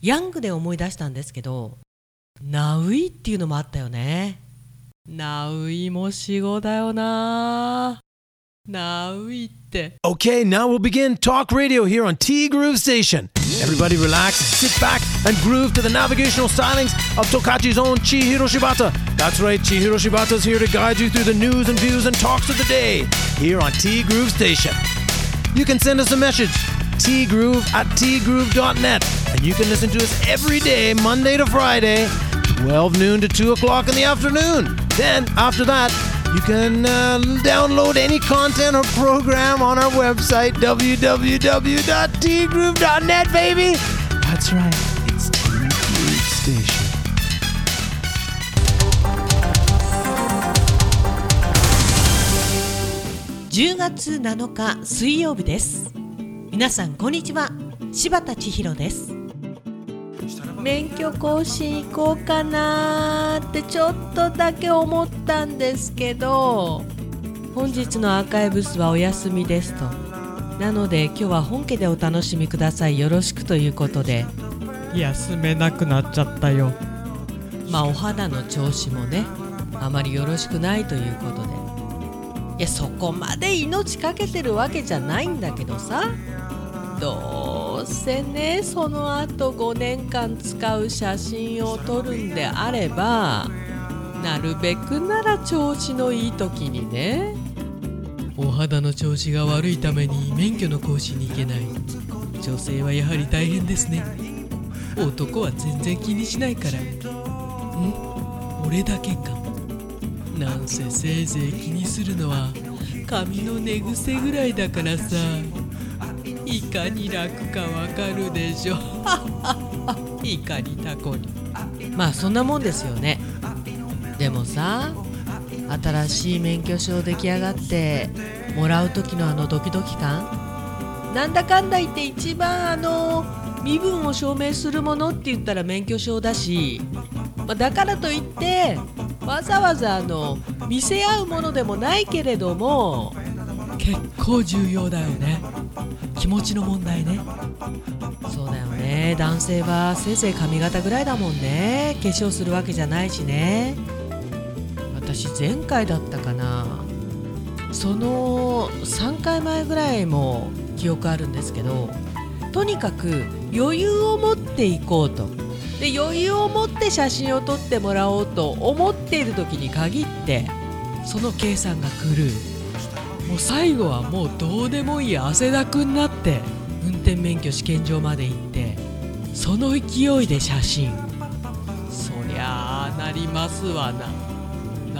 ヤングで思い出したんですけどナウイっていうのもあったよねナウイも死後だよなナウイって Okay, now we'll begin talk radio here on T Groove Station. Everybody relax, sit back, and groove to the navigational stylings of Tokachi's own Chihiro Shibata. That's right, Chihiro Shibata's here to guide you through the news and views and talks of the day here on T Groove Station. You can send us a message, tgroove at tgroove.net, and you can listen to us every day, Monday to Friday, 12 noon to 2 o'clock in the afternoon. Then, after that, you can uh, download any content or program on our website, www.tgroove.net, baby. That's right, it's T Groove Station. 10月7日水曜日です皆さんこんにちは柴田千尋です 免許更新行こうかなーってちょっとだけ思ったんですけど。本日のアーカイブスはお休みですと。なので今日は本家でお楽しみください。よろしくということで。休めなくなっちゃったよ。まあお肌の調子もねあまりよろしくないということで。いやそこまで命かけてるわけじゃないんだけどさ。どうせね。その後5年間使う写真を撮るんであればなるべくなら調子のいい時にね。お肌の調子が悪いために免許の更新に行けない。女性はやはり大変ですね。男は全然気にしないから。ん？俺だけか。なんせせいぜい気にするのは髪の寝癖ぐらいだからさ。いかに楽かわかるでしょ いかにタコに。まあそんなもんですよね。でもさ新しい免許証出来上がってもらう時のあのドキドキ感。なんだかんだ言って一番あの身分を証明するものって言ったら免許証だし、まあだからといってわざわざあの見せ合うものでもないけれども結構重要だよね気持ちの問題ね。そうだよね。男性はせいぜい髪型ぐらいだもんね。化粧するわけじゃないしね。私前回だったかな。その3回前ぐらいも記憶あるんですけどとにかく余裕を持っていこうと。で余裕を持って写真を撮ってもらおうと思っている時に限ってその計算が狂う。もう最後はもうどうでもいい汗だくになって運転免許試験場まで行ってその勢いで写真。そりゃあなりますわな。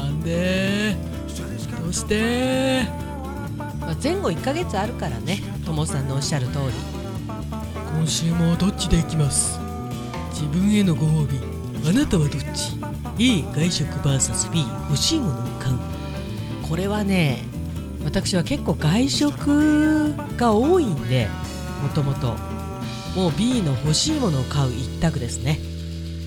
なんで？どうして、まあ、前後1ヶ月あるからねともさんのおっしゃる通り。今週もどっちで行きます？自分へのご褒美。あなたはどっち？A 外食 VSB 欲しいものを買う。これはね私は結構外食が多いんでもともと。もう B の欲しいものを買う一択ですね。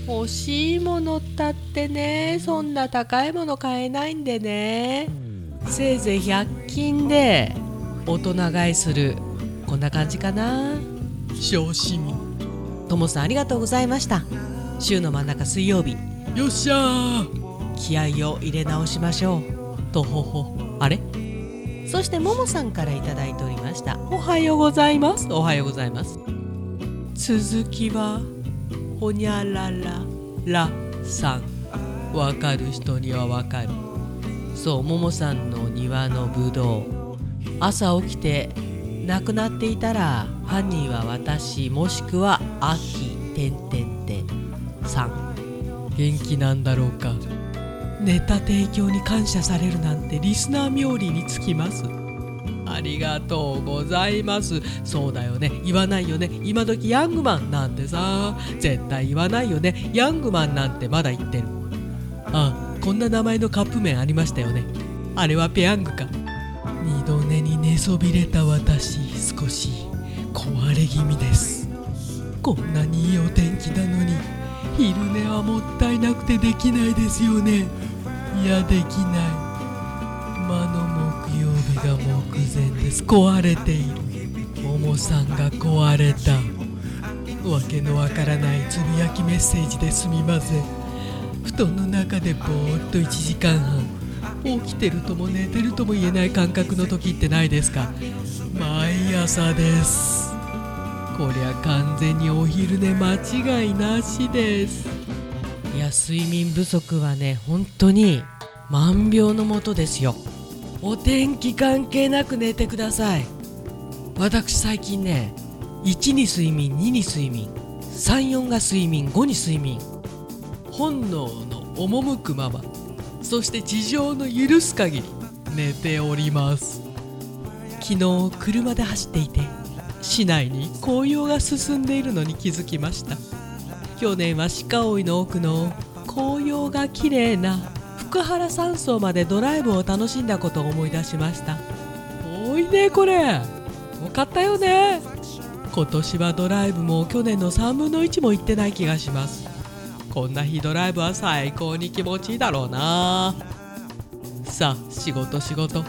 欲しいものったってねそんな高いもの買えないんでね。せいぜい100均で大人買いする。こんな感じかな。小市民ともさんありがとうございました。週の真ん中水曜日。よっしゃー。気合を入れ直しましょう。とほほ。あれ？そしてももさんからいただいておりました。おはようございます。おはようございます。続きはほにゃらららさん。わかる人にはわかる。そうももさんの庭のぶどう。朝起きて亡くなっていたら犯人は私もしくは秋てんてんてんさん。元気なんだろうか。ネタ提供に感謝されるなんてリスナー冥利につきます。ありがとうございます。そうだよね。言わないよね。今時ヤングマンなんてさ。絶対言わないよね。ヤングマンなんてまだ言ってる。あこんな名前のカップ麺ありましたよね。あれはペヤングか。二度寝に寝そびれた私少し壊れ気味です。こんなにいいお天気なのに昼寝はもったいなくてできないですよね。いやできない。魔の木曜日が目前です。壊れている。ももさんが壊れた。わけのわからないつぶやきメッセージですみません布団の中でぼーっと1時間半。起きてるとも寝てるとも言えない感覚の時ってないですか？毎朝です。こりゃ完全にお昼寝間違いなしです。いや睡眠不足はね本当に万病のもとですよ。お天気関係なく寝てください。私最近ね1に睡眠2に睡眠34が睡眠5に睡眠。本能の赴くままそして地上の許す限り寝ております。昨日車で走っていて市内に紅葉が進んでいるのに気づきました。去年は鹿追の奥の紅葉が綺麗な福原山荘までドライブを楽しんだことを思い出しました。遠いねこれ。よかったよね。今年はドライブも去年の3分の1も行ってない気がします。こんな日ドライブは最高に気持ちいいだろうな。さあ仕事仕事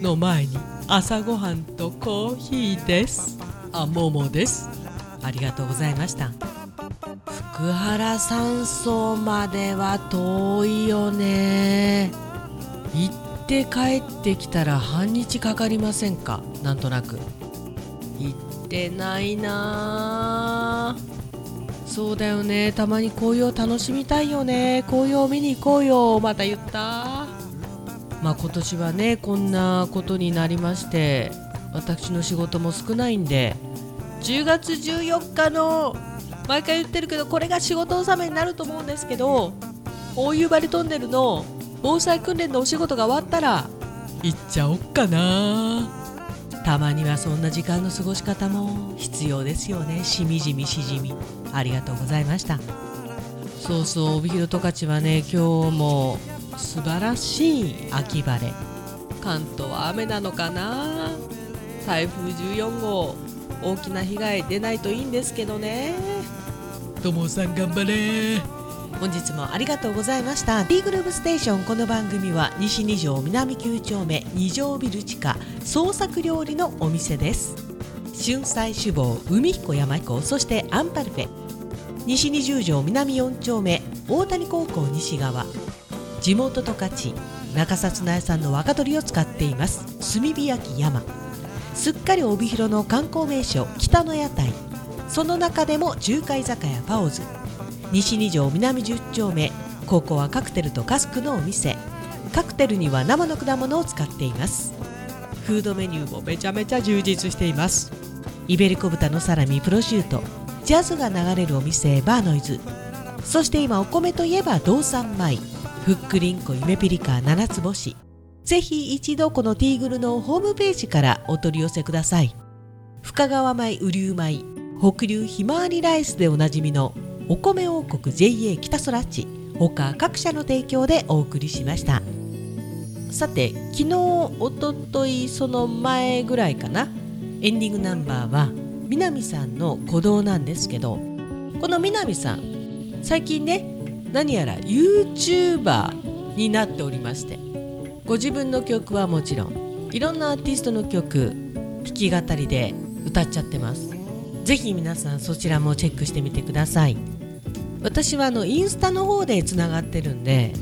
の前に朝ごはんとコーヒーです。あももです。ありがとうございました。福原山荘までは遠いよね。行って帰ってきたら半日かかりませんか？なんとなく。行ってないな。そうだよね。たまに紅葉楽しみたいよね。紅葉見に行こうよ。また言った。まあ今年はねこんなことになりまして私の仕事も少ないんで10月14日の毎回言ってるけどこれが仕事納めになると思うんですけど大夕張トンネルの防災訓練のお仕事が終わったら行っちゃおっかな。たまにはそんな時間の過ごし方も必要ですよね。しみじみしじみ。ありがとうございました。そうそう帯広十勝はね今日も素晴らしい秋晴れ。関東は雨なのかな。台風14号大きな被害出ないといいんですけどねともさん頑張れ。本日もありがとうございました。B グループステーション。この番組は西二条南9丁目二条ビル地下創作料理のお店です。春菜志望海彦山彦そしてアンパルフェ。西二十条南4丁目大谷高校西側。地元十勝中札内産の若鶏を使っています。炭火焼山。すっかり帯広の観光名所北の屋台。その中でも中海酒屋パオズ。西二条南十丁目。ここはカクテルとカスクのお店。カクテルには生の果物を使っています。フードメニューもめちゃめちゃ充実しています。イベリコ豚のサラミプロシュート。ジャズが流れるお店バーノイズ。そして今お米といえば道産米。ふっくりんこ夢ピリカ七つ星。ぜひ一度このティーグルのホームページからお取り寄せください。深川米雨竜米。北流ひまわりライスでおなじみのお米王国 JA 北空地他各社の提供でお送りしました。さて昨日おとといその前ぐらいかな。エンディングナンバーは南さんの鼓動なんですけど。この南さん最近ね何やら YouTuber になっておりまして。ご自分の曲はもちろんいろんなアーティストの曲弾き語りで歌っちゃってます。ぜひ皆さんそちらもチェックしてみてください。私はあのインスタの方でつながってるんで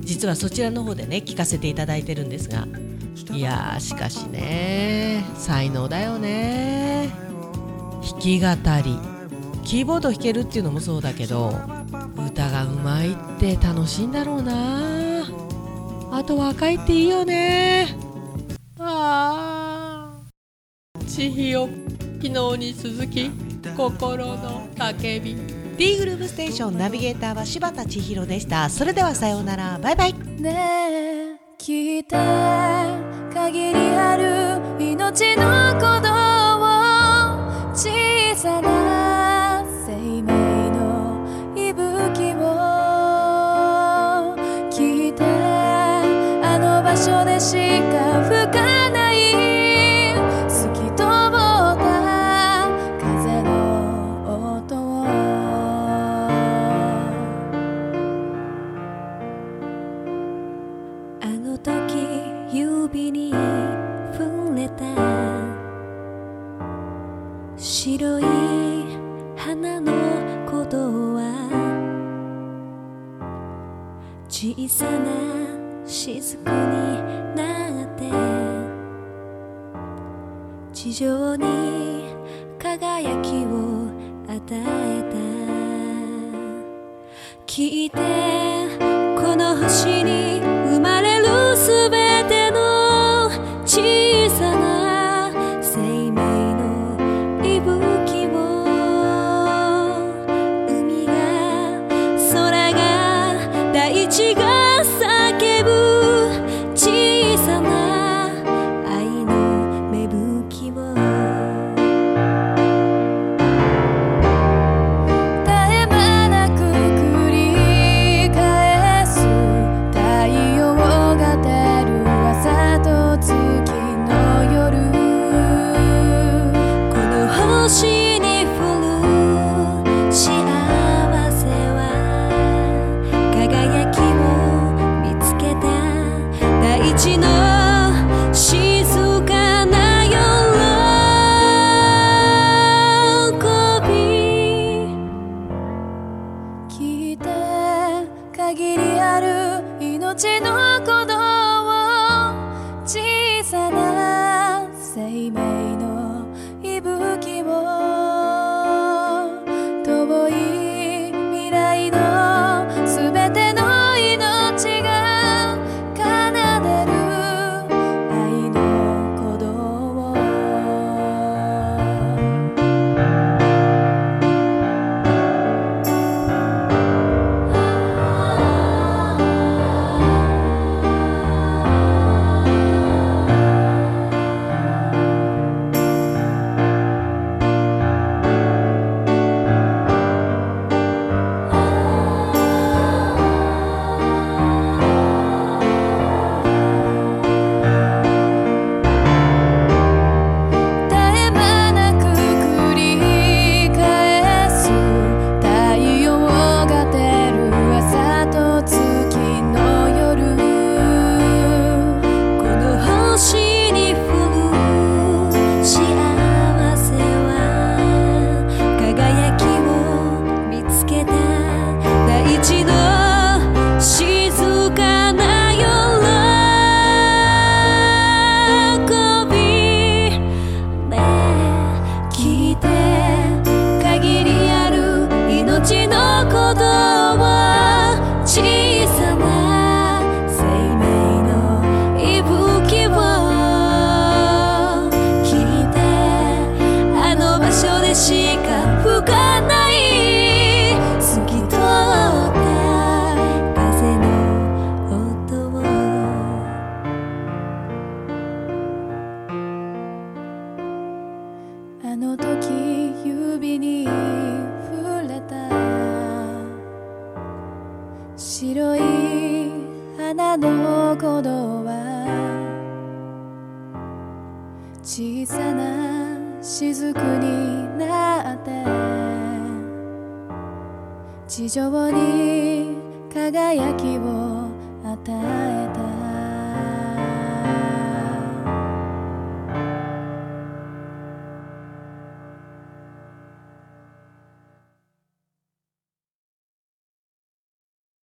実はそちらの方でね聞かせていただいてるんですがいやーしかしね才能だよね。弾き語りキーボード弾けるっていうのもそうだけど歌がうまいって楽しいんだろうな。あと若いっていいよね。ああ千尋。昨日に続き心の叫び。D グループステーションナビゲーターは柴田千尋でした。それではさようなら。バイバイ。ねえ聞いて限りある命の鼓動を小さな生命の息吹を聞いてあの場所でしか白い花のことは小さな雫になって地上に輝きを与えた。聞いてしか吹かない透き通った風の音をあの時指に触れた白い花の鼓動は小さな雫になって。地上に輝きを与えた